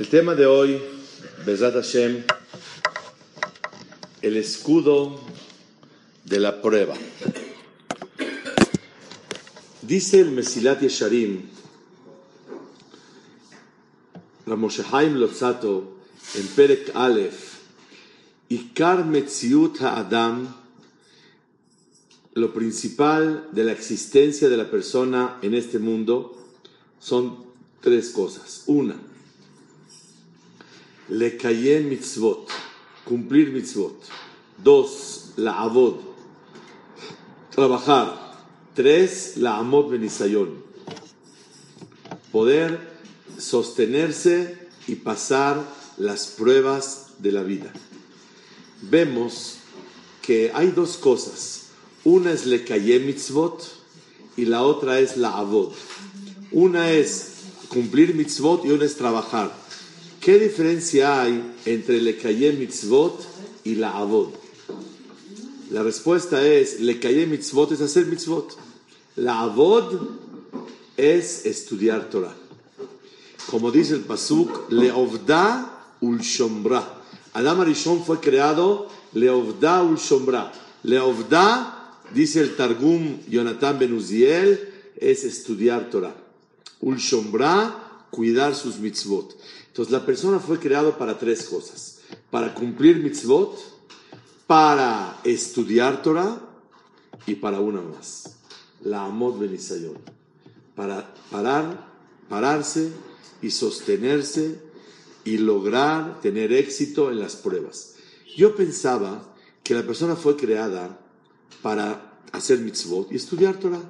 El tema de hoy, Bezat Hashem, el escudo de la prueba. Dice el Mesilat Yesharim, Ramoshe Haim Lotzato, en Perek Aleph, Ikar Metziut Ha'adam, lo principal de la existencia de la persona en este mundo son tres cosas. Una, le kayem mitzvot, cumplir mitzvot. Dos, la avod, trabajar. Tres, la amot benisayon, poder sostenerse y pasar las pruebas de la vida. Vemos que hay dos cosas. Una es le kayem mitzvot y la otra es la avod. Una es cumplir mitzvot y una es trabajar. ¿Qué diferencia hay entre le kayem mitzvot y la avod? La respuesta es, le mitzvot es hacer mitzvot. La avod es estudiar Torah. Como dice el pasuk, leovda ul shombra. Adam Arishon fue creado leovda ul shombra. Leovda, dice el Targum Jonathan Ben Uziel, es estudiar Torah. Ul shombra, cuidar sus mitzvot. Entonces la persona fue creado para tres cosas. Para cumplir mitzvot, para estudiar Torah y para una más. La amot benisayon. Para parar, pararse y sostenerse y lograr tener éxito en las pruebas. Yo pensaba que la persona fue creada para hacer mitzvot y estudiar Torah.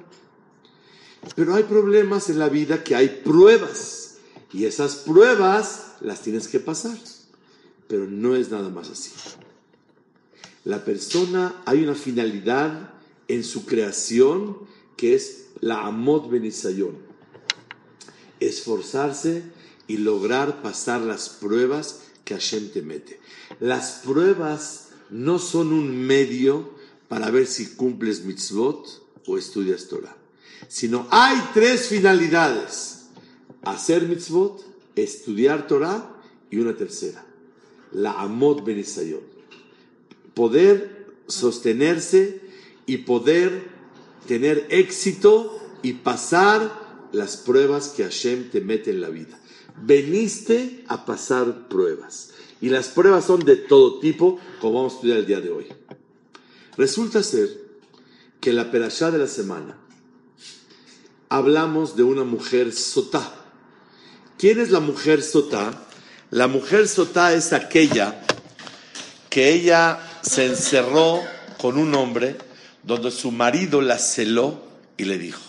Pero hay problemas en la vida que hay pruebas. Y esas pruebas las tienes que pasar. Pero no es nada más así. La persona, hay una finalidad en su creación que es la amot benisayon. Esforzarse y lograr pasar las pruebas que Hashem te mete. Las pruebas no son un medio para ver si cumples mitzvot o estudias Torah, sino hay tres finalidades hacer mitzvot, estudiar Torah y una tercera, la amot benisayon. Poder sostenerse y poder tener éxito y pasar las pruebas que Hashem te mete en la vida. Veniste a pasar pruebas. Y las pruebas son de todo tipo, como vamos a estudiar el día de hoy. Resulta ser que en la perashá de la semana hablamos de una mujer sotá. ¿Quién es la mujer sotá? La mujer sotá es aquella que ella se encerró con un hombre donde su marido la celó y le dijo,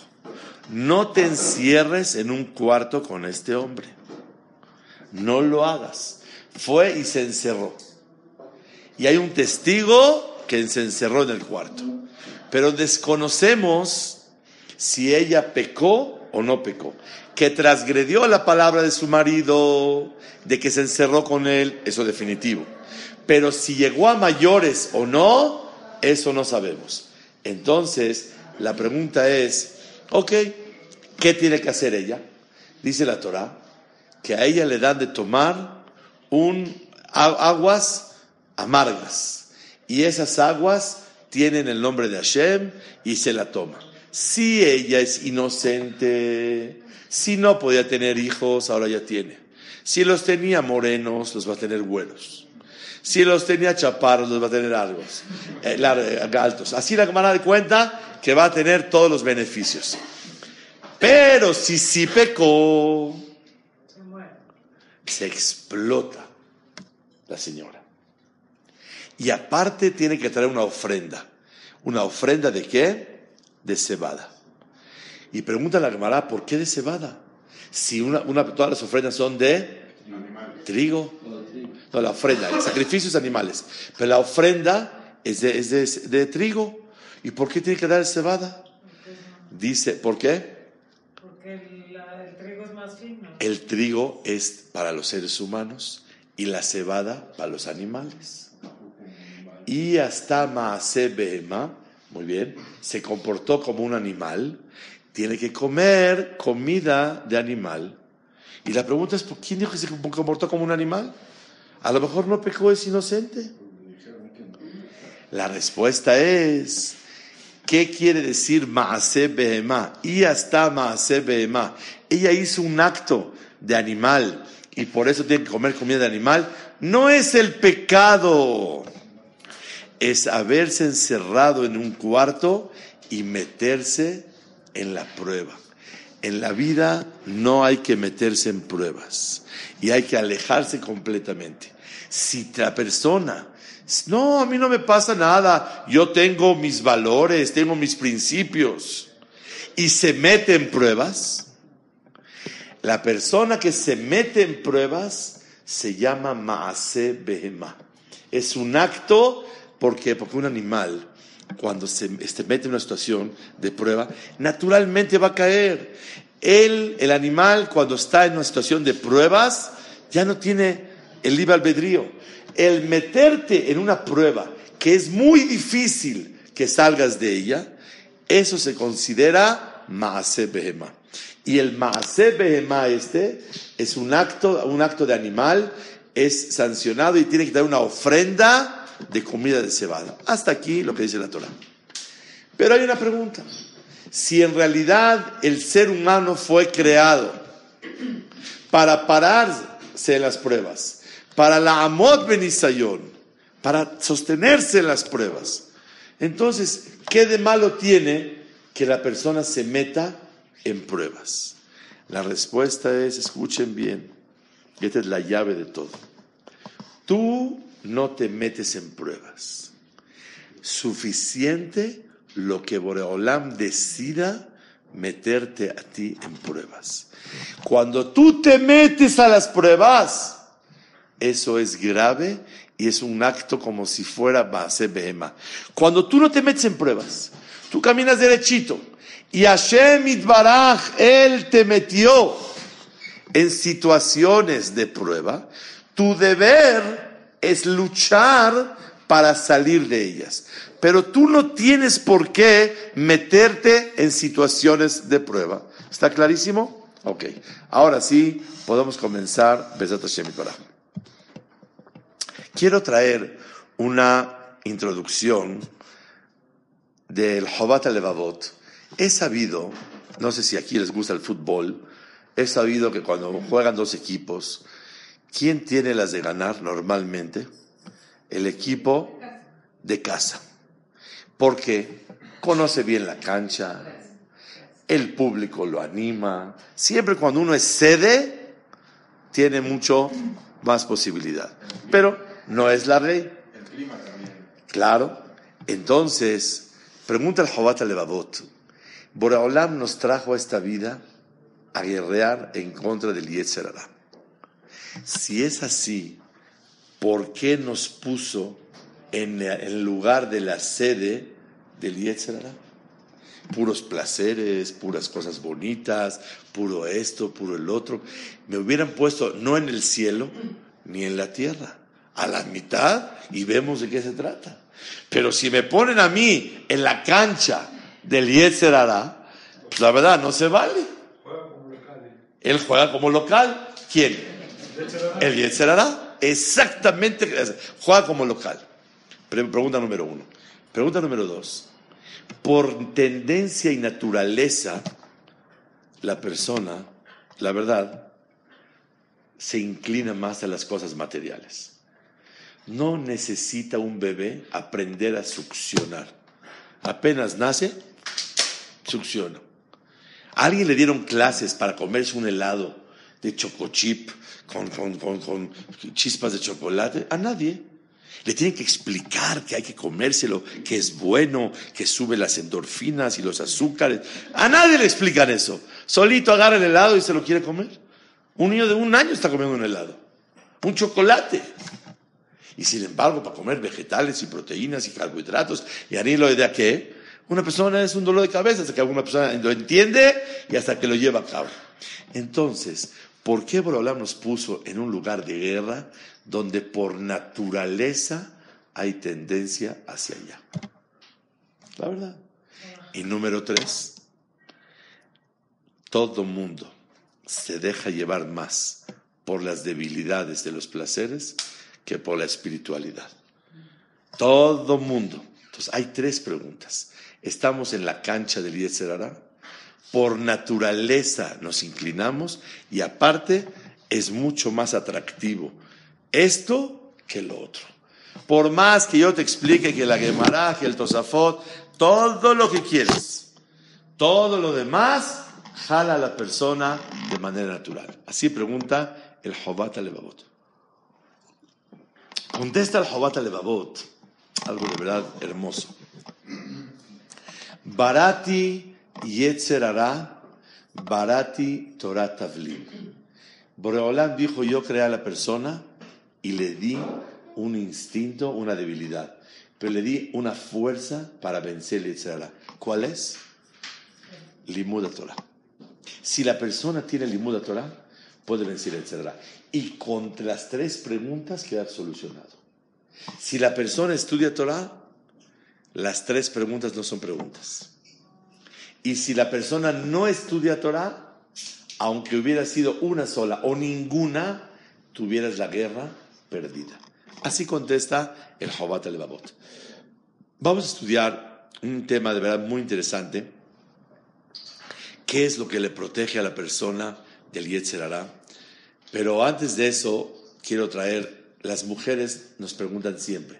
no te encierres en un cuarto con este hombre, no lo hagas. Fue y se encerró. Y hay un testigo que se encerró en el cuarto. Pero desconocemos si ella pecó o no pecó que transgredió la palabra de su marido, de que se encerró con él, eso definitivo. Pero si llegó a mayores o no, eso no sabemos. Entonces, la pregunta es, ok, ¿qué tiene que hacer ella? Dice la Torah, que a ella le dan de tomar un, aguas amargas. Y esas aguas tienen el nombre de Hashem y se la toma. Si ella es inocente, si no podía tener hijos, ahora ya tiene. Si los tenía morenos, los va a tener güeros. Si los tenía chaparros, los va a tener altos. Eh, altos. Así la cámara de cuenta que va a tener todos los beneficios. Pero si sí pecó, se explota la señora. Y aparte tiene que traer una ofrenda. ¿Una ofrenda de qué? De cebada. Y pregunta a la Gemara, ¿por qué de cebada? Si una, todas las ofrendas son de trigo. No, la ofrenda, el sacrificio es animales. Pero la ofrenda es de, trigo. ¿Y por qué tiene que dar cebada? Dice, ¿por qué? Porque el, trigo es más fino. El trigo es para los seres humanos y la cebada para los animales. Y hasta Maase muy bien, se comportó como un animal tiene que comer comida de animal. Y la pregunta es, ¿por quién dijo que se comportó como un animal? A lo mejor no pecó, es inocente. La respuesta es, ¿qué quiere decir Maase? Y hasta Maase. Ella hizo un acto de animal y por eso tiene que comer comida de animal. No es el pecado, es haberse encerrado en un cuarto y meterse en la prueba. En la vida no hay que meterse en pruebas y hay que alejarse completamente. Si la persona, no, a mí no me pasa nada, yo tengo mis valores, tengo mis principios, y se mete en pruebas, la persona que se mete en pruebas se llama Maase Behema. Es un acto porque, porque un animal cuando se, mete en una situación de prueba, naturalmente va a caer. Él, el animal, cuando está en una situación de pruebas, ya no tiene el libre albedrío. El meterte en una prueba que es muy difícil que salgas de ella, eso se considera Maase Behema. Y el Maase Behema este es un acto, un acto de animal, es sancionado y tiene que dar una ofrenda de comida de cebada. Hasta aquí lo que dice la Torah. Pero hay una pregunta. Si en realidad el ser humano fue creado para pararse en las pruebas, para la amot benisayón, para sostenerse en las pruebas, entonces, ¿qué de malo tiene que la persona se meta en pruebas? La respuesta es, escuchen bien, esta es la llave de todo. Tú no te metes en pruebas. Suficiente lo que Boreolam decida meterte a ti en pruebas. Cuando tú te metes a las pruebas, eso es grave y es un acto como si fuera base behema. Cuando tú no te metes en pruebas, tú caminas derechito y Hashem Itbaraj, Él te metió en situaciones de prueba, tu deber es luchar para salir de ellas. Pero tú no tienes por qué meterte en situaciones de prueba. ¿Está clarísimo? Ok. Ahora sí, podemos comenzar. Quiero traer una introducción del Jobat Levavot. He sabido, no sé si aquí les gusta el fútbol, he sabido que cuando juegan dos equipos, ¿Quién tiene las de ganar normalmente? El equipo de casa. Porque conoce bien la cancha, el público lo anima. Siempre cuando uno es sede, tiene mucho más posibilidad. Pero no es la ley. El clima también. Claro. Entonces, pregunta el Jobat Levavot. Boraolam nos trajo a esta vida a guerrear en contra del Yetzerara. Si es así, ¿por qué nos puso en el lugar de la sede del Yetzirah? Puros placeres, puras cosas bonitas, puro esto, puro el otro. Me hubieran puesto no en el cielo ni en la tierra, a la mitad y vemos de qué se trata. Pero si me ponen a mí en la cancha del Yetzirah, pues la verdad no se vale. Él juega como local. ¿Quién? El Yetzerará, exactamente, juega como local. Pregunta número uno. Pregunta número dos. Por tendencia y naturaleza, la persona, la verdad, se inclina más a las cosas materiales. No necesita un bebé aprender a succionar. Apenas nace, succiona. A alguien le dieron clases para comerse un helado de chocochip con, con, chispas de chocolate? A nadie. Le tienen que explicar que hay que comérselo, que es bueno, que sube las endorfinas y los azúcares. A nadie le explican eso. Solito agarra el helado y se lo quiere comer. Un niño de un año está comiendo un helado. Un chocolate. Y sin embargo, para comer vegetales y proteínas y carbohidratos, y a lo de qué, una persona es un dolor de cabeza hasta que alguna persona lo entiende y hasta que lo lleva a cabo. Entonces, ¿Por qué Borolam nos puso en un lugar de guerra donde por naturaleza hay tendencia hacia allá? La verdad. Y número tres, todo mundo se deja llevar más por las debilidades de los placeres que por la espiritualidad. Todo mundo. Entonces, hay tres preguntas. Estamos en la cancha del Yetzerara. Por naturaleza nos inclinamos y aparte es mucho más atractivo esto que lo otro. Por más que yo te explique que la Gemara, que el Tosafot, todo lo que quieres, todo lo demás, jala a la persona de manera natural. Así pregunta el Jobat Levavot. Contesta el Jobat Levavot, algo de verdad hermoso. Barati Yetzerara, Barati Torah Tavlim. Boreolam dijo: Yo creé a la persona y le di un instinto, una debilidad, pero le di una fuerza para vencer el ¿Cuál es? Limuda Torah. Si la persona tiene Limuda Torah, puede vencer el Y con las tres preguntas queda solucionado. Si la persona estudia Torah, las tres preguntas no son preguntas. Y si la persona no estudia Torah, aunque hubiera sido una sola o ninguna, tuvieras la guerra perdida. Así contesta el Jobat al Vamos a estudiar un tema de verdad muy interesante. ¿Qué es lo que le protege a la persona del Yetzerará? Pero antes de eso, quiero traer, las mujeres nos preguntan siempre,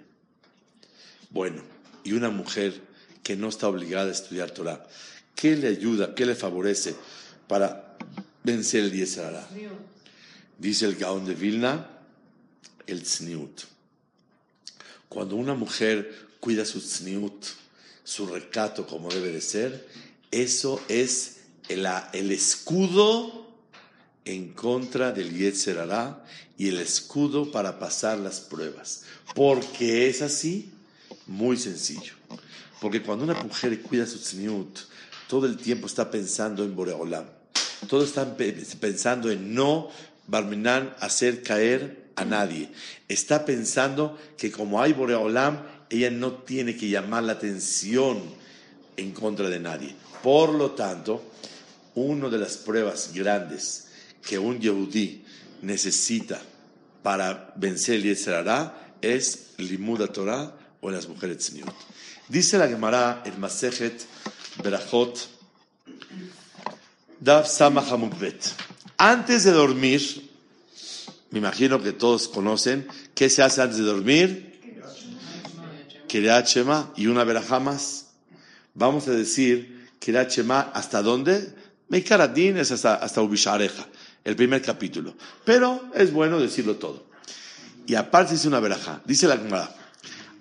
bueno, y una mujer que no está obligada a estudiar Torah, ¿qué le ayuda, qué le favorece para vencer el Yetzerará? Dice el Gaón de Vilna, el tzniut. Cuando una mujer cuida su tzniut, su recato como debe de ser, eso es el, el escudo en contra del Yetzer y el escudo para pasar las pruebas. Porque es así, muy sencillo. Porque cuando una mujer cuida su tzniut, todo el tiempo está pensando en Boreolam. Todo está pensando en no, Barminan, hacer caer a nadie. Está pensando que como hay Boreolam, ella no tiene que llamar la atención en contra de nadie. Por lo tanto, una de las pruebas grandes que un Yehudí necesita para vencer el Yetzerará es Limuda Torah o las mujeres tzniut. Dice la Gemara el Masejet Berachot Dav. Antes de dormir, me imagino que todos conocen, ¿qué se hace antes de dormir? Kiryat y una verajá más. Vamos a decir Kiryat ¿hasta dónde? Meikaradin es hasta, hasta Ubishareja, el primer capítulo. Pero es bueno decirlo todo. Y aparte dice una verajá, dice la Gemara,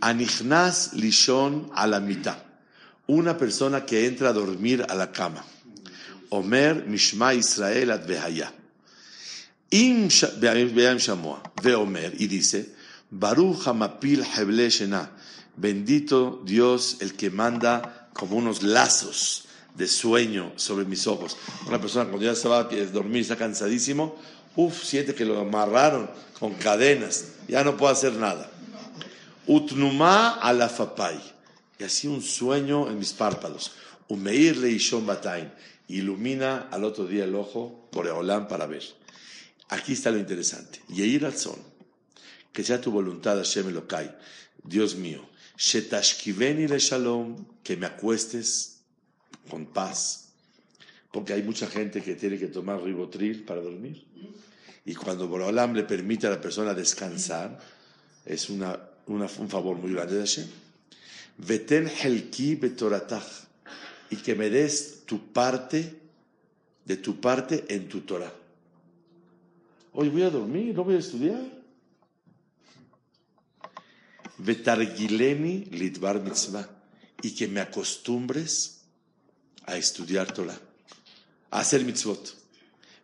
Anichnas lishon a la mitad. Una persona que entra a dormir a la cama. Omer Mishma Israel ad ve Omer y dice, Baruch Hamapil Heble bendito Dios el que manda como unos lazos de sueño sobre mis ojos. Una persona cuando ya se va a dormir, está cansadísimo, uff, siente que lo amarraron con cadenas, ya no puede hacer nada. Utnuma alafapay, y así un sueño en mis párpados. Umeir leishon batain, ilumina al otro día el ojo por Eolán para ver. Aquí está lo interesante. Yeir son, que sea tu voluntad, Hashem Elokai, Dios mío. Shetashkiveni le shalom, que me acuestes con paz. Porque hay mucha gente que tiene que tomar ribotril para dormir. Y cuando Borolam le permite a la persona descansar, es una, un favor muy grande de Hashem. Veten helki betoratach. Y que me des tu parte, de tu parte en tu Torah. Hoy voy a dormir, no voy a estudiar. Vetargileni litvar mitzvah. Y que me acostumbres a estudiar Torah, a hacer mitzvot.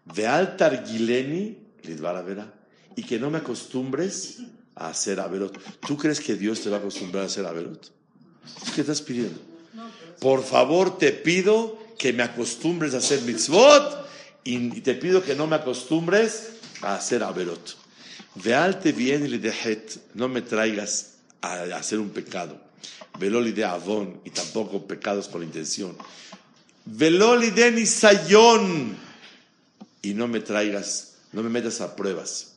Veal targileni litvar avera. Y que no me acostumbres a hacer averot. ¿Tú crees que Dios te va a acostumbrar a hacer averot? ¿Qué estás pidiendo? Por favor, te pido que me acostumbres a hacer mitzvot y te pido que no me acostumbres a hacer averot. Vealte bien y dejet, no me traigas a hacer un pecado. Veloli de avon y tampoco pecados con intención. Veloli de nisayón y no me traigas, no me metas a pruebas.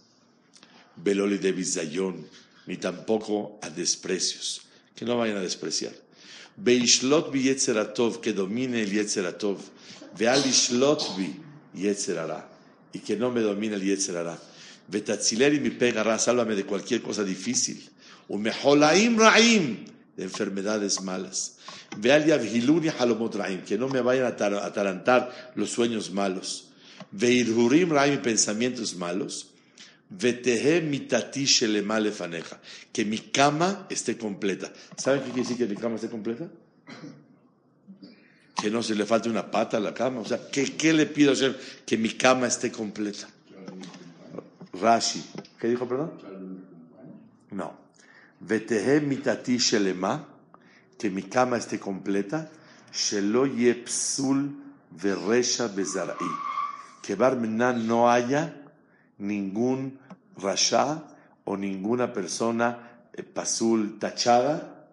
Beloli de bizayón, ni tampoco a desprecios, que no vayan a despreciar. Beishlot bi yetzeratov, que domine el yetzeratov. Vealishlot bi yetzerara, y que no me domine el yetzerara. Vetatzileri mi pegará, sálvame de cualquier cosa difícil. Umeholaim raim, de enfermedades malas. Veal yavhiluni halomot raim, que no me vayan a atarantar los sueños malos. Veirhurim raim, pensamientos malos. Que mi cama esté completa. ¿Saben qué quiere decir que mi cama esté completa? Que no se le falte una pata a la cama. O sea, ¿qué, qué le pido a Hashem? Que mi cama esté completa. Rashi. ¿Qué dijo, perdón? No. Vetehe mitati shelema, que mi cama esté completa. Shelo yepsul veresha bezara'i. Que Barmenan no haya ningún rasha o ninguna persona eh, pasul tachada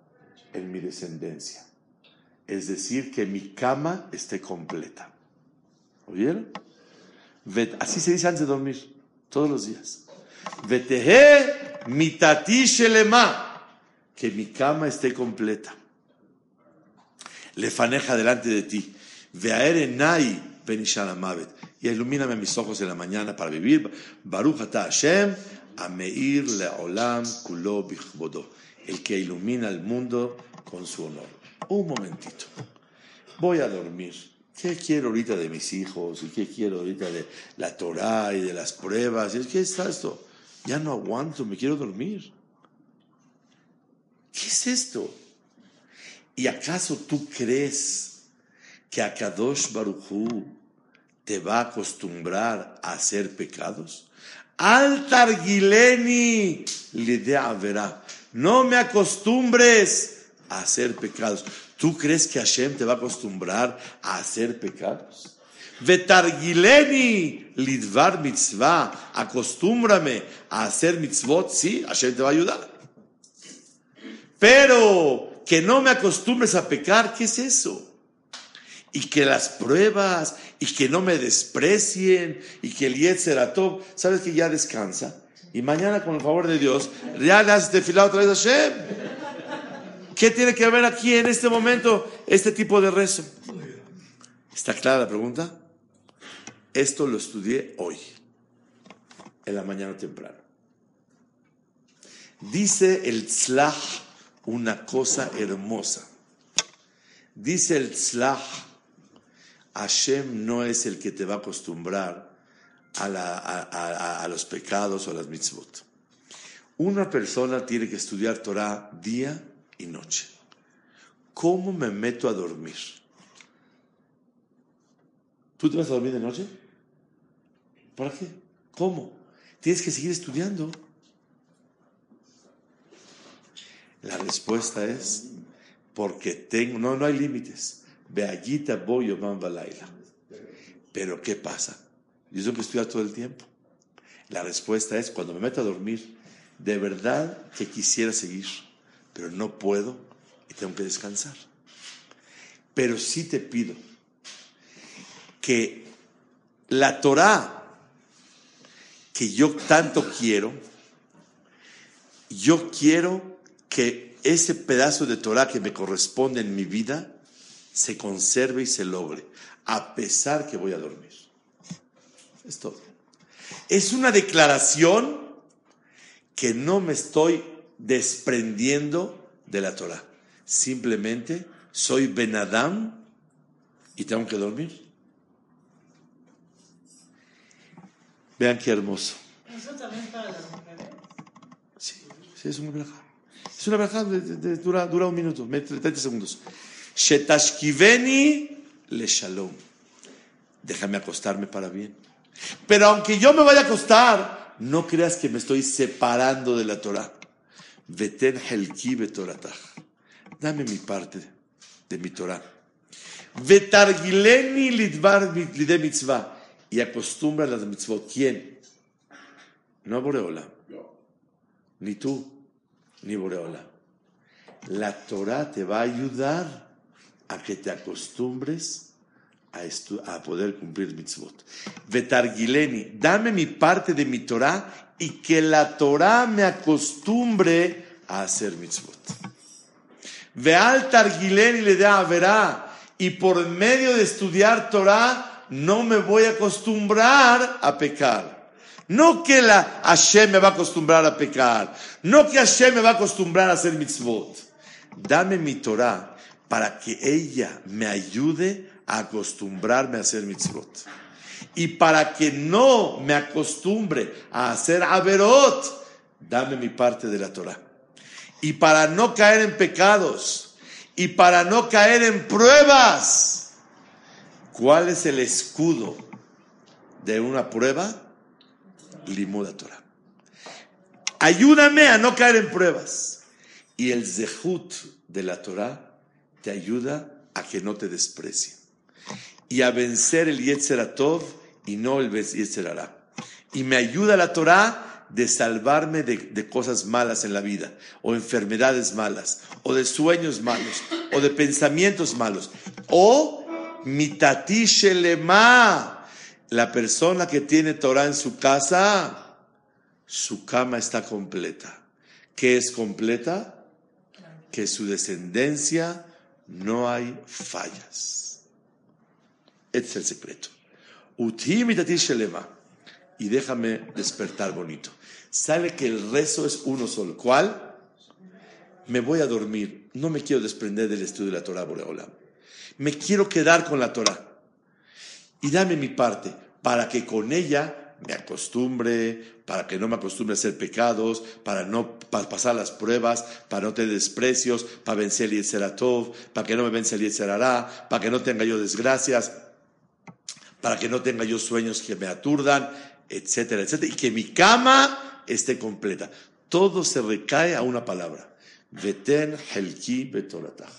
en mi descendencia. Es decir, que mi cama esté completa. ¿Oyeron? Así se dice antes de dormir, todos los días. Vetehe mitati shelema, que mi cama esté completa. Le faneja delante de ti. Veaere nai benishana Y ilumíname mis ojos en la mañana para vivir. Baruch ata Hashem, ameir leolam kulo bichbodo. El que ilumina el mundo con su honor. Un momentito. Voy a dormir. ¿Qué quiero ahorita de mis hijos? ¿Y qué quiero ahorita de la Torah y de las pruebas? ¿Qué está esto? Ya no aguanto, me quiero dormir. ¿Qué es esto? ¿Y acaso tú crees que a Kadosh Baruchu te va a acostumbrar a hacer pecados? Al targileni lidea verá. No me acostumbres a hacer pecados. ¿Tú crees que Hashem te va a acostumbrar a hacer pecados? Vetargileni lidvar mitzvah. Acostúmbrame a hacer mitzvot. Sí, Hashem te va a ayudar. Pero que no me acostumbres a pecar, ¿qué es eso? Y que las pruebas, y que no me desprecien, y que el Yetzeratov, sabes que ya descansa. Y mañana, con el favor de Dios, ya le haces tefilá otra vez a Hashem. ¿Qué tiene que haber aquí en este momento este tipo de rezo? ¿Está clara la pregunta? Esto lo estudié hoy, en la mañana temprano. Dice el Tzlach una cosa hermosa. Dice el Tzlach, Hashem no es el que te va a acostumbrar a, los pecados o a las mitzvot. Una persona tiene que estudiar Torah día y noche. ¿Cómo me meto a dormir? ¿Tú te vas a dormir de noche? ¿Para qué? ¿Cómo? Tienes que seguir estudiando. La respuesta es porque tengo, no, no hay límites. Beallita balaila. Pero ¿qué pasa? Yo tengo que todo el tiempo. La respuesta es cuando me meto a dormir, de verdad que quisiera seguir, pero no puedo y tengo que descansar. Pero sí te pido que la Torah que yo tanto quiero, yo quiero que ese pedazo de Torah que me corresponde en mi vida se conserve y se logre, a pesar que voy a dormir. Es todo. Es una declaración que no me estoy desprendiendo de la Torah. Simplemente soy Benadam y tengo que dormir. Vean qué hermoso. ¿Eso también para las mujeres? Sí, sí es una braja. Es una de, dura, dura un minuto, 30 segundos. Shetashkiveni le shalom. Déjame acostarme para bien. Pero aunque yo me vaya a acostar, no creas que me estoy separando de la Torah. Veten helki betoratah. Dame mi parte de mi Torah. Vetargileni lidvar lide mitzvah y acostumbra a las mitzvot. ¿Quién? No Boreola. Ni tú, ni Boreola. La Torah te va a ayudar a que te acostumbres a, a poder cumplir mitzvot. Vetargileni, dame mi parte de mi Torah y que la Torah me acostumbre a hacer mitzvot. Veal targileni le da verá y por medio de estudiar Torah no me voy a acostumbrar a pecar. No que la Hashem me va a acostumbrar a pecar, no que Hashem me va a acostumbrar a hacer mitzvot. Dame mi Torah para que ella me ayude a acostumbrarme a hacer mitzvot. Y para que no me acostumbre a hacer averot, dame mi parte de la Torah. Y para no caer en pecados, y para no caer en pruebas, ¿cuál es el escudo de una prueba? Limuda Torah. Ayúdame a no caer en pruebas. Y el zehut de la Torah te ayuda a que no te desprecie. Y a vencer el Yetzeratov y no el Yetzerará. Y me ayuda la Torah de salvarme de, de cosas malas en la vida, o enfermedades malas, o de sueños malos, o de pensamientos malos. O mitati la persona que tiene Torah en su casa, su cama está completa. ¿Qué es completa? Que su descendencia no hay fallas. Este es el secreto. Y déjame despertar bonito. Sale que el rezo es uno solo. ¿Cuál? Me voy a dormir. No me quiero desprender del estudio de la Torah, Boreolam. Me quiero quedar con la Torah. Y dame mi parte para que con ella me acostumbre, para que no me acostumbre a hacer pecados, para no para pasar las pruebas, para no tener desprecios, para vencer el Yetzeratov, para que no me vence el Yetzerará, para que no tenga yo desgracias, para que no tenga yo sueños que me aturdan, etcétera, etcétera, y que mi cama esté completa. Todo se recae a una palabra. Veten helki betoratach.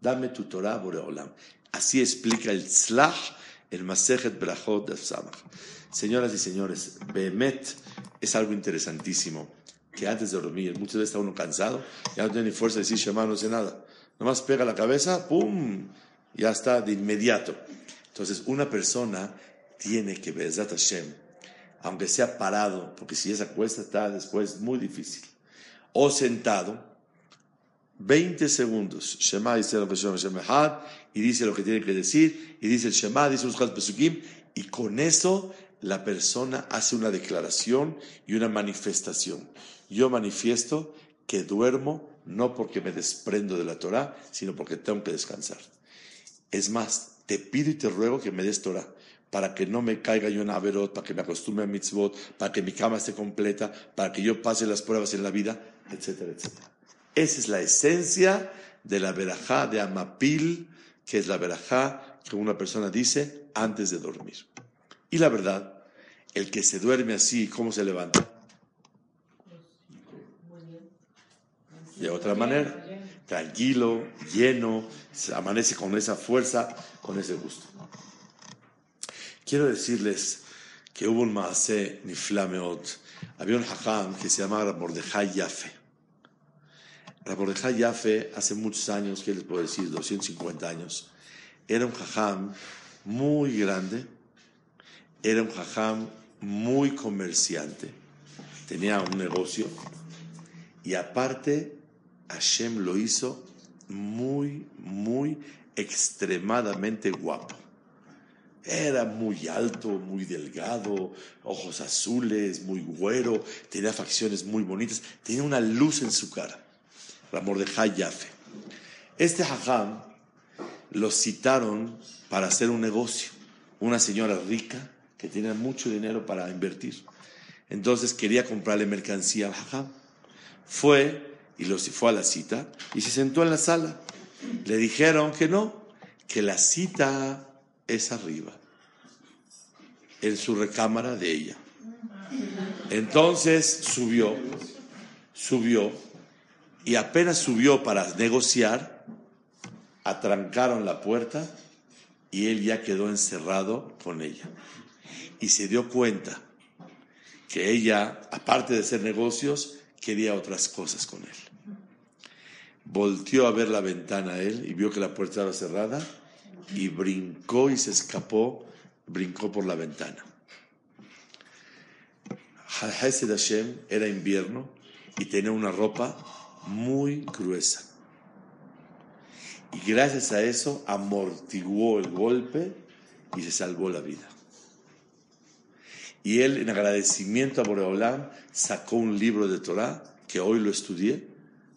Dame tu Torah, Boreolam. Así explica el Tzlach, el Masejet Brachot de Samach. Señoras y señores, Behemet es algo interesantísimo. Que antes de dormir, muchas veces está uno cansado, ya no tiene ni fuerza de decir Shema, no sé nada. Nomás pega la cabeza, ¡pum! Ya está de inmediato. Entonces, una persona tiene que, Bezat Hashem, aunque sea parado, porque si esa cuesta está después muy difícil, o sentado, 20 segundos, Shema dice lo que Shem Echad, y dice lo que tiene que decir, y dice el Shema, dice los Pesukim, y con eso la persona hace una declaración y una manifestación. Yo manifiesto que duermo no porque me desprendo de la Torah, sino porque tengo que descansar. Es más, te pido y te ruego que me des Torah para que no me caiga yo en Averot, para que me acostumbre a mitzvot, para que mi cama esté completa, para que yo pase las pruebas en la vida, etcétera, etcétera. Esa es la esencia de la verajá de Amapil, que es la verajá que una persona dice antes de dormir. Y la verdad, el que se duerme así, ¿cómo se levanta? De otra manera, tranquilo, lleno, se amanece con esa fuerza, con ese gusto. Quiero decirles que hubo un maasé niflameot. Había un hajam que se llamaba Mordejai Yafe. Mordejai Yafe, hace muchos años, ¿qué les puedo decir? 250 años. Era un hajam muy grande. Era un hajam muy comerciante. Tenía un negocio. Y aparte, Hashem lo hizo muy, muy extremadamente guapo. Era muy alto, muy delgado, ojos azules, muy güero, tenía facciones muy bonitas, tenía una luz en su cara. Ramor de Yafe. Este hajam lo citaron para hacer un negocio. Una señora rica que tenía mucho dinero para invertir. Entonces quería comprarle mercancía al hajam. Fue y lo fue a la cita y se sentó en la sala. Le dijeron que no, que la cita es arriba, en su recámara de ella. Entonces subió, subió, y apenas subió para negociar, atrancaron la puerta y él ya quedó encerrado con ella. Y se dio cuenta que ella, aparte de hacer negocios, quería otras cosas con él. Volteó a ver la ventana él y vio que la puerta estaba cerrada y brincó y se escapó, brincó por la ventana. Hashem era invierno y tenía una ropa muy gruesa. Y gracias a eso amortiguó el golpe y se salvó la vida. Y él, en agradecimiento a Boreolam, sacó un libro de Torah, que hoy lo estudié,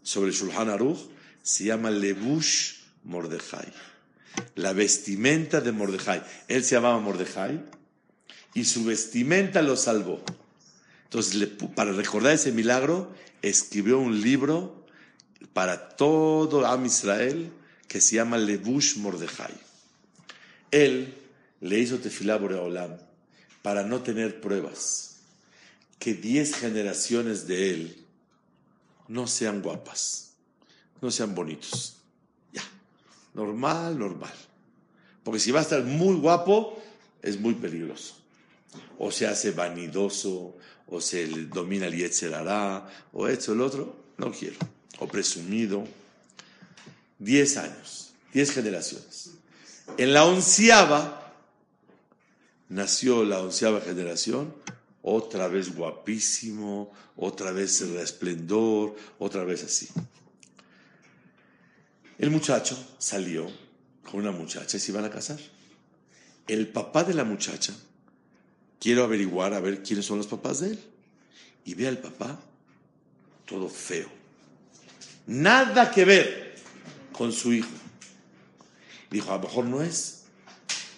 sobre Shulchan Aruch, se llama Lebush Mordejai. La vestimenta de Mordejai. Él se llamaba Mordejai y su vestimenta lo salvó. Entonces, para recordar ese milagro, escribió un libro para todo Am Israel que se llama Lebush Mordejai. Él le hizo tefilá Boreolam para no tener pruebas, que diez generaciones de él no sean guapas, no sean bonitos. Ya, normal, normal. Porque si va a estar muy guapo, es muy peligroso. O se hace vanidoso, o se domina el Yetzerará, o esto, el otro, no quiero. O presumido. Diez años, diez generaciones. En la onceava nació la onceava generación, otra vez guapísimo, otra vez el resplendor, otra vez así. El muchacho salió con una muchacha y se iban a casar. El papá de la muchacha, quiero averiguar a ver quiénes son los papás de él. Y ve al papá todo feo. Nada que ver con su hijo. Dijo, a lo mejor no es.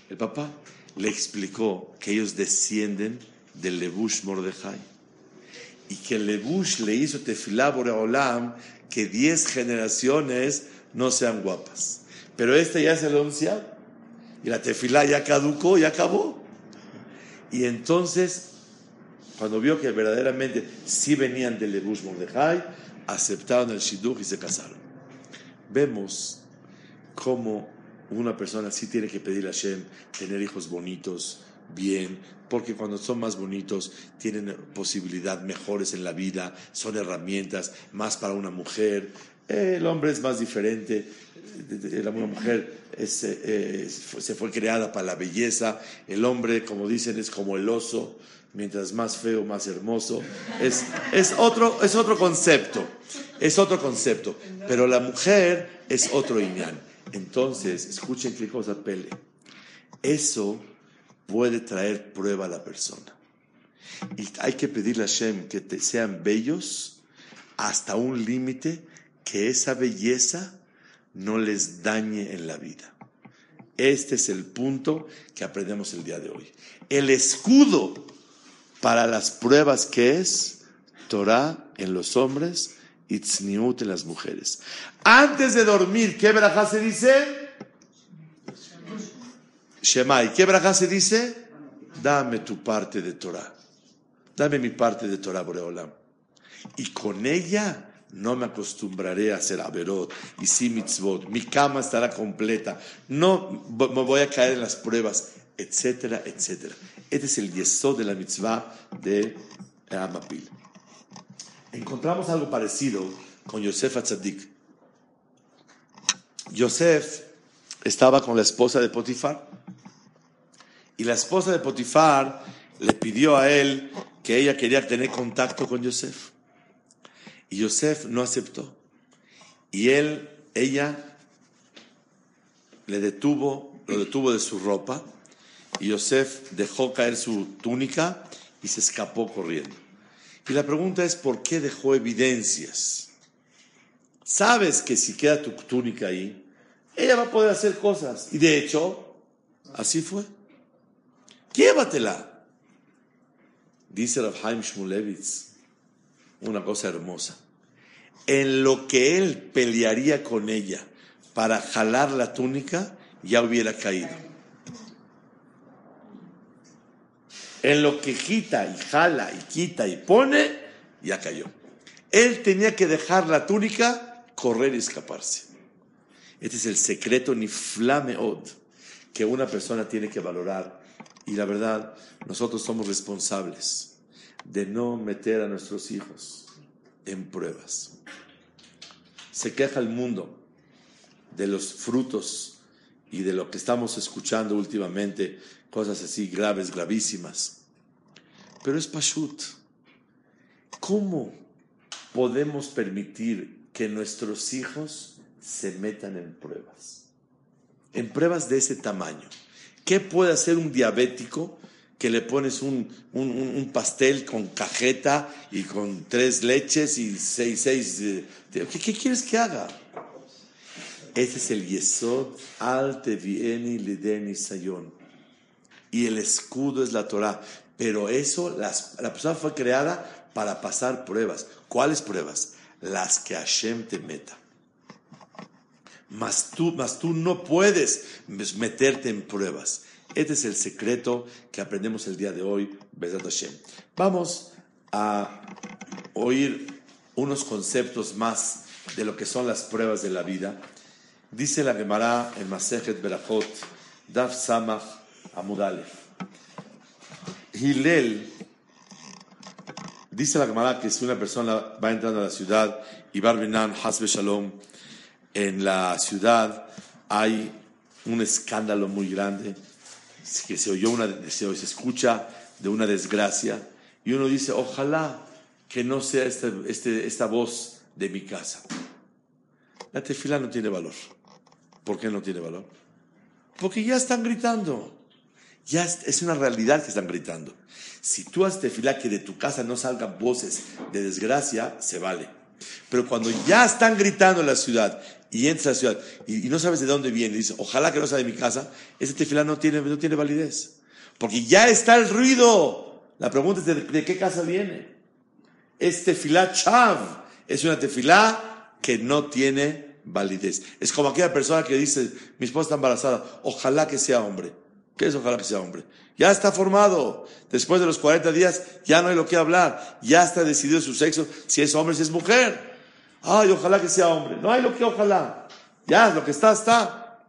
El papá le explicó que ellos descienden del Lebush Mordejai y que el Lebush le hizo tefilá Olam que diez generaciones no sean guapas. Pero este ya lo anunciado y la tefilá ya caducó, ya acabó. Y entonces, cuando vio que verdaderamente sí venían del Lebush Mordejai, aceptaron el Shidduch y se casaron. Vemos cómo una persona sí tiene que pedir a Hashem tener hijos bonitos, bien, porque cuando son más bonitos tienen posibilidad mejores en la vida, son herramientas más para una mujer. El hombre es más diferente, la mujer se fue creada para la belleza, el hombre, como dicen, es como el oso, mientras más feo, más hermoso. Es, es, otro, es otro concepto, es otro concepto, pero la mujer es otro iñán. Entonces, escuchen qué cosa pele. Eso puede traer prueba a la persona. Y hay que pedirle a Hashem que te sean bellos hasta un límite que esa belleza no les dañe en la vida. Este es el punto que aprendemos el día de hoy. El escudo para las pruebas que es Torah en los hombres y tzniut en las mujeres. Antes de dormir, ¿qué braja se dice? Shemai. ¿Qué braja se dice? Dame tu parte de Torah. Dame mi parte de Torah, Boreolam. Y con ella no me acostumbraré a hacer averot y si mitzvot. Mi cama estará completa. No me voy a caer en las pruebas, etcétera, etcétera. Este es el yesod de la mitzvah de Amapil encontramos algo parecido con Yosef Atzadik. Yosef estaba con la esposa de Potifar y la esposa de Potifar le pidió a él que ella quería tener contacto con Yosef. Y Yosef no aceptó. Y él, ella, le detuvo, lo detuvo de su ropa y Yosef dejó caer su túnica y se escapó corriendo. Y la pregunta es, ¿por qué dejó evidencias? Sabes que si queda tu túnica ahí, ella va a poder hacer cosas. Y de hecho, así fue. Llévatela. Dice Rav Shmulevitz una cosa hermosa. En lo que él pelearía con ella para jalar la túnica, ya hubiera caído. En lo que quita y jala y quita y pone, ya cayó. Él tenía que dejar la túnica, correr y escaparse. Este es el secreto ni flameod que una persona tiene que valorar. Y la verdad, nosotros somos responsables de no meter a nuestros hijos en pruebas. Se queja el mundo de los frutos y de lo que estamos escuchando últimamente, cosas así graves, gravísimas. Pero es Pashut. ¿Cómo podemos permitir que nuestros hijos se metan en pruebas? En pruebas de ese tamaño. ¿Qué puede hacer un diabético que le pones un, pastel con cajeta y con tres leches y seis, seis... Eh, ¿Qué, quieres que haga? Ese es el Yesod al Tevieni Lideni Sayon. Y el escudo es la Torah. Pero eso, la persona fue creada para pasar pruebas. ¿Cuáles pruebas? Las que Hashem te meta. Mas tú, mas tú no puedes meterte en pruebas. Este es el secreto que aprendemos el día de hoy, Bezat Hashem. Vamos a oír unos conceptos más de lo que son las pruebas de la vida. Dice la Gemara en Masejet Berachot, Daf Samach Amudale. Hilel, dice la Gemara que si una persona va entrando a la ciudad y Barbinan Hasbe Shalom, en la ciudad hay un escándalo muy grande que se oyó una, se, se escucha de una desgracia y uno dice, ojalá que no sea este, este, esta voz de mi casa. La tefila no tiene valor. ¿Por qué no tiene valor? Porque ya están gritando. Ya es una realidad que están gritando. Si tú haces tefila que de tu casa no salgan voces de desgracia, se vale. Pero cuando ya están gritando en la ciudad y entras a la ciudad y, no sabes de dónde viene, y dices, ojalá que no sea de mi casa, ese tefilá no tiene, no tiene validez. Porque ya está el ruido. La pregunta es, ¿de, qué casa viene? Es tefilá chav. Es una tefilá que no tiene validez. Es como aquella persona que dice, mi esposa está embarazada, ojalá que sea hombre. ¿Qué es ojalá que sea hombre? Ya está formado. Después de los 40 días ya no hay lo que hablar. Ya está decidido su sexo, si es hombre, si es mujer. Ay, ojalá que sea hombre. No hay lo que ojalá. Ya, lo que está, está.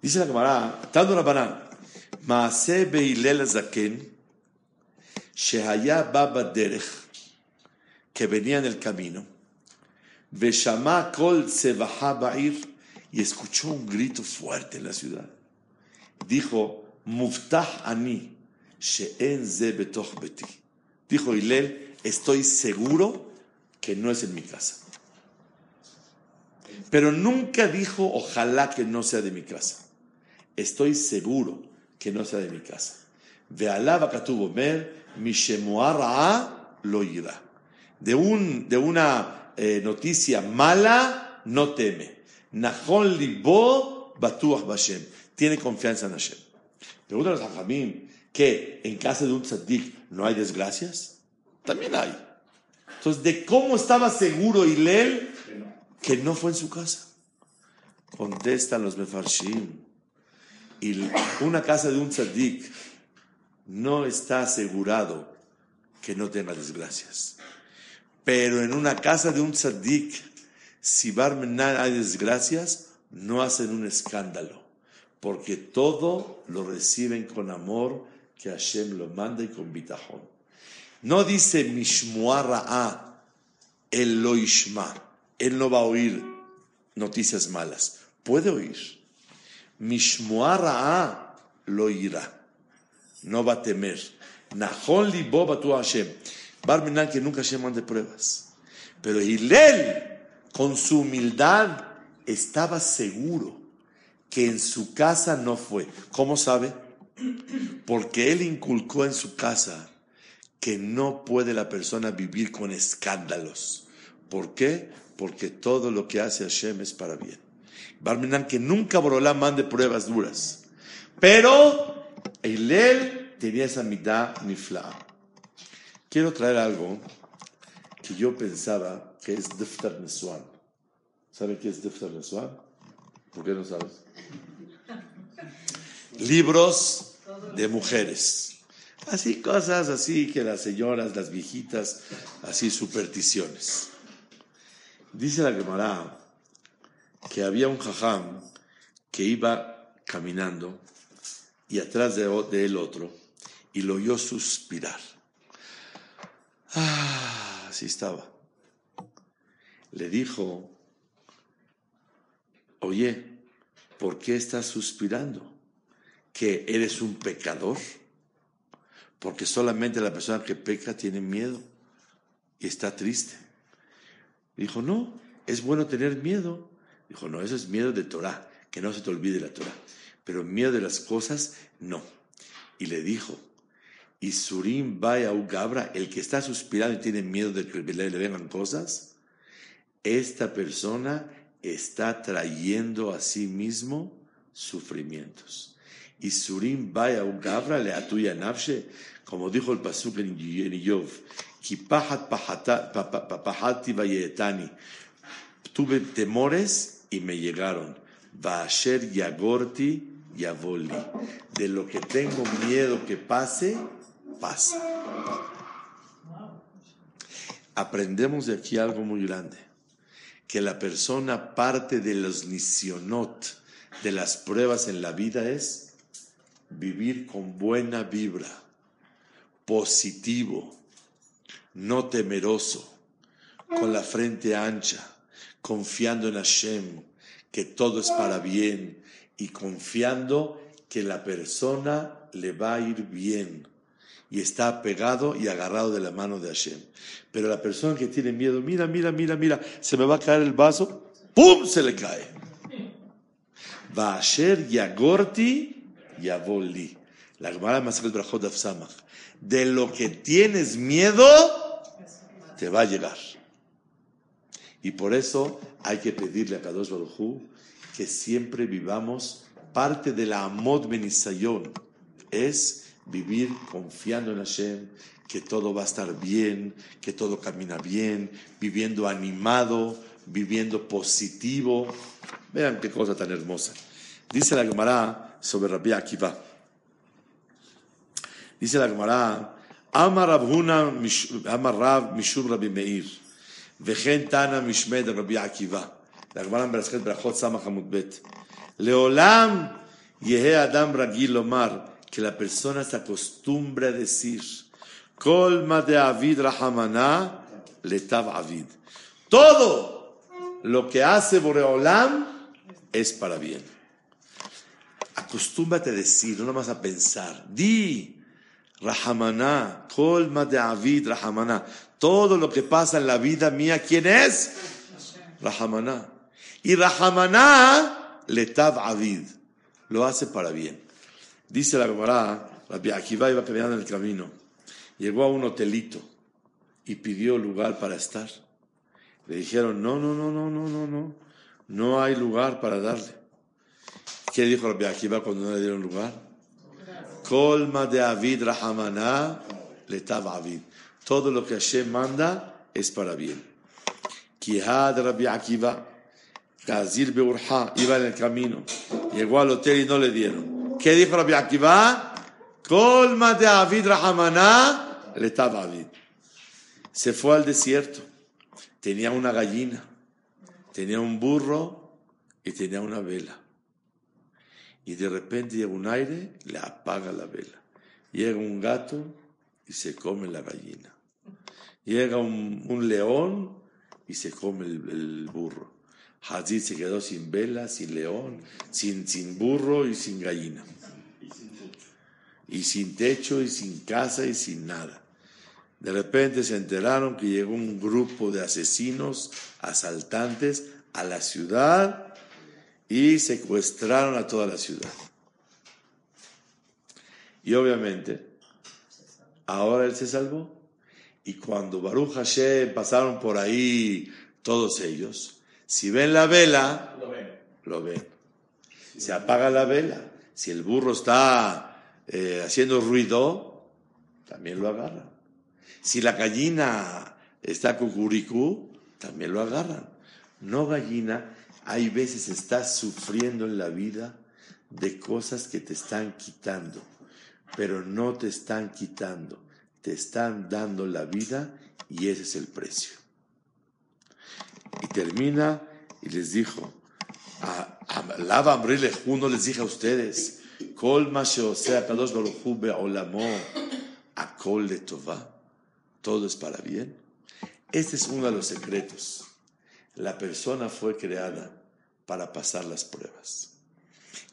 Dice la camarada, dando una banana. Zaken, shehaya baba derech, que venía en el camino, veshama kol tzevaha ba'ir, y escuchó un grito fuerte en la ciudad. Dijo, muftah ani, she'en ze betoch beti. Dijo Hilel, estoy seguro que no es en mi casa. Pero nunca dijo, ojalá que no sea de mi casa. Estoy seguro que no sea de mi casa. Lo irá. De, un, de una eh, noticia mala, no teme. Nahon libo batuach bashem. Tiene confianza en Hashem. Preguntan a Jamín que en casa de un tzaddik no hay desgracias. También hay. Entonces, ¿de cómo estaba seguro Hilel que no fue en su casa? Contestan los mefarshim. Y una casa de un tzaddik no está asegurado que no tenga desgracias. Pero en una casa de un tzaddik, si Barmenan hay desgracias, no hacen un escándalo. Porque todo lo reciben con amor que Hashem lo manda y con bitajón. No dice Mishmuara'a, él lo ishma. Él no va a oír noticias malas. Puede oír. Mishmuara'a lo irá. No va a temer. Nahon li tu Hashem. Que nunca Hashem mande pruebas. Pero Hillel, con su humildad, estaba seguro que en su casa no fue. ¿Cómo sabe? Porque él inculcó en su casa que no puede la persona vivir con escándalos. ¿Por qué? Porque todo lo que hace Hashem es para bien. Barminan que nunca Borolá mande pruebas duras. Pero él tenía esa mitad nifla. Quiero traer algo que yo pensaba que es Diftar Nesuan. ¿Saben qué es Diftar Nesuan? ¿Por qué no sabes? Libros de mujeres. Así cosas así que las señoras, las viejitas, así supersticiones. Dice la Gemara que había un jajam que iba caminando y atrás de, él otro y lo oyó suspirar. Ah, así estaba. Le dijo, oye, ¿por qué estás suspirando? ¿Que eres un pecador? Porque solamente la persona que peca tiene miedo y está triste. Dijo, no, es bueno tener miedo. Dijo, no, eso es miedo de Torah, que no se te olvide la Torah. Pero miedo de las cosas, no. Y le dijo, y Surim vaya Gabra, el que está suspirando y tiene miedo de que le vengan cosas, esta persona está trayendo a sí mismo sufrimientos. Y Surim vaya Gabra le atuya nafshe, como dijo el pasuk en Yov, tuve temores y me llegaron. Vasher Yagorti Yavoli. De lo que tengo miedo que pase, pasa. Aprendemos de aquí algo muy grande. Que la persona parte de los nisionot, de las pruebas en la vida es vivir con buena vibra, positivo, no temeroso, con la frente ancha, confiando en Hashem, que todo es para bien y confiando que la persona le va a ir bien y está pegado y agarrado de la mano de Hashem. Pero la persona que tiene miedo, mira, mira, mira, mira, se me va a caer el vaso, ¡pum! se le cae. Va a Yagorti Yavoli. La Gemara Masakal Brachot. De lo que tienes miedo, te va a llegar. Y por eso hay que pedirle a Kadosh Baruj que siempre vivamos parte de la Amod Benisayon. Es vivir confiando en Hashem, que todo va a estar bien, que todo camina bien, viviendo animado, viviendo positivo. Vean qué cosa tan hermosa. Dice la Gemara sobre Rabbi Akiva. Dice la Gemara, Amar Rabhuna, Amar Rab Mishum Rabbi Meir, Vechen Tana Mishmed Rabbi Akiva. La Gemara en Berachet Brachot Samach Bet. Leolam Yehe Adam Ragil Omar, que la persona se acostumbra a decir, Kol de Avid Rahamana, Letav Avid. Todo lo que hace Boreolam es para bien. Acostúmbrate a decir, no más a pensar. Di, Rahamana, colma de Avid, Rahamana. Todo lo que pasa en la vida mía, ¿quién es? Rahamana. Y Rahamana, letav Avid. Lo hace para bien. Dice la Gemara, Rabbi Akiva iba caminando en el camino. Llegó a un hotelito y pidió lugar para estar. Le dijeron, no, no, no, no, no, no, no. No hay lugar para darle. ¿Qué dijo Rabbi Akiva cuando no le dieron lugar? Colma de Avid Rahamana letav Avid. Todo lo que Hashem manda es para bien. Kihad Rabbi Akiva, Kazir Beurha, iba en el camino. Llegó al hotel y no le dieron. ¿Qué dijo Rabbi Akiva? Colma de Avid Rahamana letav Avid. Se fue al desierto. Tenía una gallina, tenía un burro y tenía una vela y de repente llega un aire, le apaga la vela. Llega un gato y se come la gallina. Llega un, león y se come el, burro. Hazid se quedó sin vela, sin león, sin, sin burro y sin gallina. Y sin techo y sin casa y sin nada. De repente se enteraron que llegó un grupo de asesinos, asaltantes a la ciudad y secuestraron a toda la ciudad. Y obviamente, ahora él se salvó. Y cuando Baruch Hashem pasaron por ahí todos ellos, si ven la vela, lo ven. Se apaga la vela. Si el burro está eh, haciendo ruido, también lo agarran. Si la gallina está cucuricú, también lo agarran. No gallina, hay veces estás sufriendo en la vida de cosas que te están quitando, pero no te están quitando, te están dando la vida y ese es el precio. Y termina y les dijo, Lava uno les dije a ustedes, todo es para bien. Este es uno de los secretos la persona fue creada para pasar las pruebas.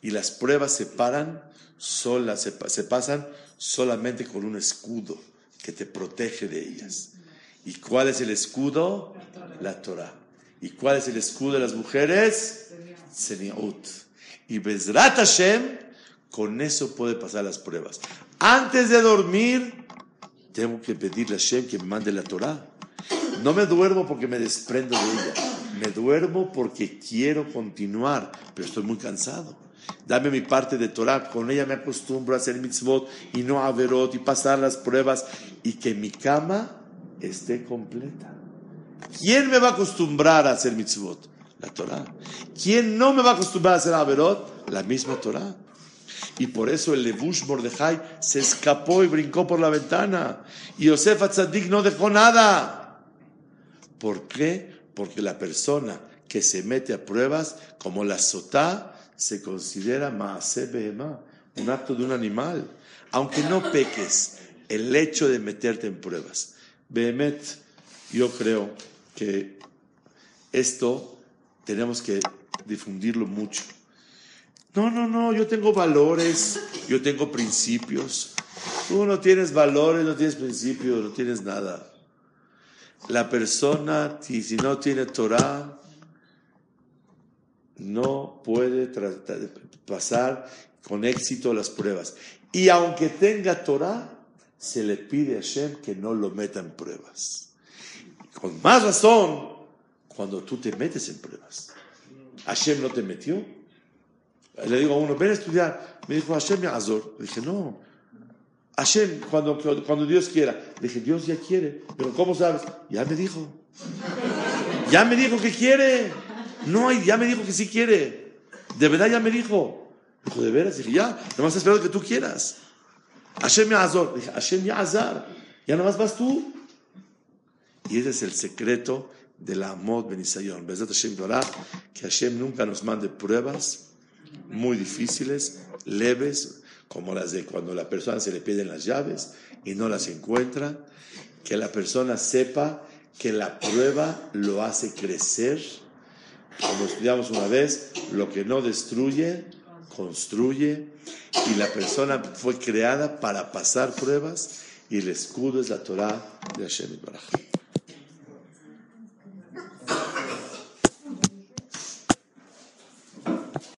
Y las pruebas se paran, sola, se, pasan solamente con un escudo que te protege de ellas. ¿Y cuál es el escudo? La Torah. ¿Y cuál es el escudo de las mujeres? Seniaut. Y Bezrat Hashem, con eso puede pasar las pruebas. Antes de dormir, tengo que pedirle a Hashem que me mande la Torah. No me duermo porque me desprendo de ella. Me duermo porque quiero continuar, pero estoy muy cansado. Dame mi parte de Torah, con ella me acostumbro a hacer mitzvot y no a verot y pasar las pruebas y que mi cama esté completa. ¿Quién me va a acostumbrar a hacer mitzvot? La Torah. ¿Quién no me va a acostumbrar a hacer averot? La misma Torah. Y por eso el Levush Mordejai se escapó y brincó por la ventana. Y Yosef Atzadik no dejó nada. ¿Por qué? Porque la persona que se mete a pruebas, como la sotá, se considera maase behemá, un acto de un animal. Aunque no peques, el hecho de meterte en pruebas. Behemet, yo creo que esto tenemos que difundirlo mucho. No, no, no, yo tengo valores, yo tengo principios. Tú no tienes valores, no tienes principios, no tienes nada. La persona, si no tiene Torah, no puede pasar con éxito las pruebas. Y aunque tenga Torah, se le pide a Hashem que no lo meta en pruebas. Con más razón, cuando tú te metes en pruebas. Hashem no te metió. Le digo a uno, ven a estudiar. Me dijo, Hashem Azor. Le dije, no. Hashem, cuando, cuando Dios quiera. Le dije, Dios ya quiere. Pero ¿cómo sabes? Ya me dijo. Ya me dijo que quiere. No, ya me dijo que sí quiere. De verdad ya me dijo. Dijo, ¿de veras? Dije, ya, nomás espero que tú quieras. Hashem Azor. Dije, Hashem Azar. Ya nomás vas tú. Y ese es el secreto de la Amod Benisayon. Hashem que Hashem nunca nos mande pruebas muy difíciles, leves, como las de cuando la persona se le piden las llaves y no las encuentra. Que la persona sepa que la prueba lo hace crecer como estudiamos una vez, lo que no destruye, construye, y la persona fue creada para pasar pruebas, y el escudo es la Torah de Hashem Baraj.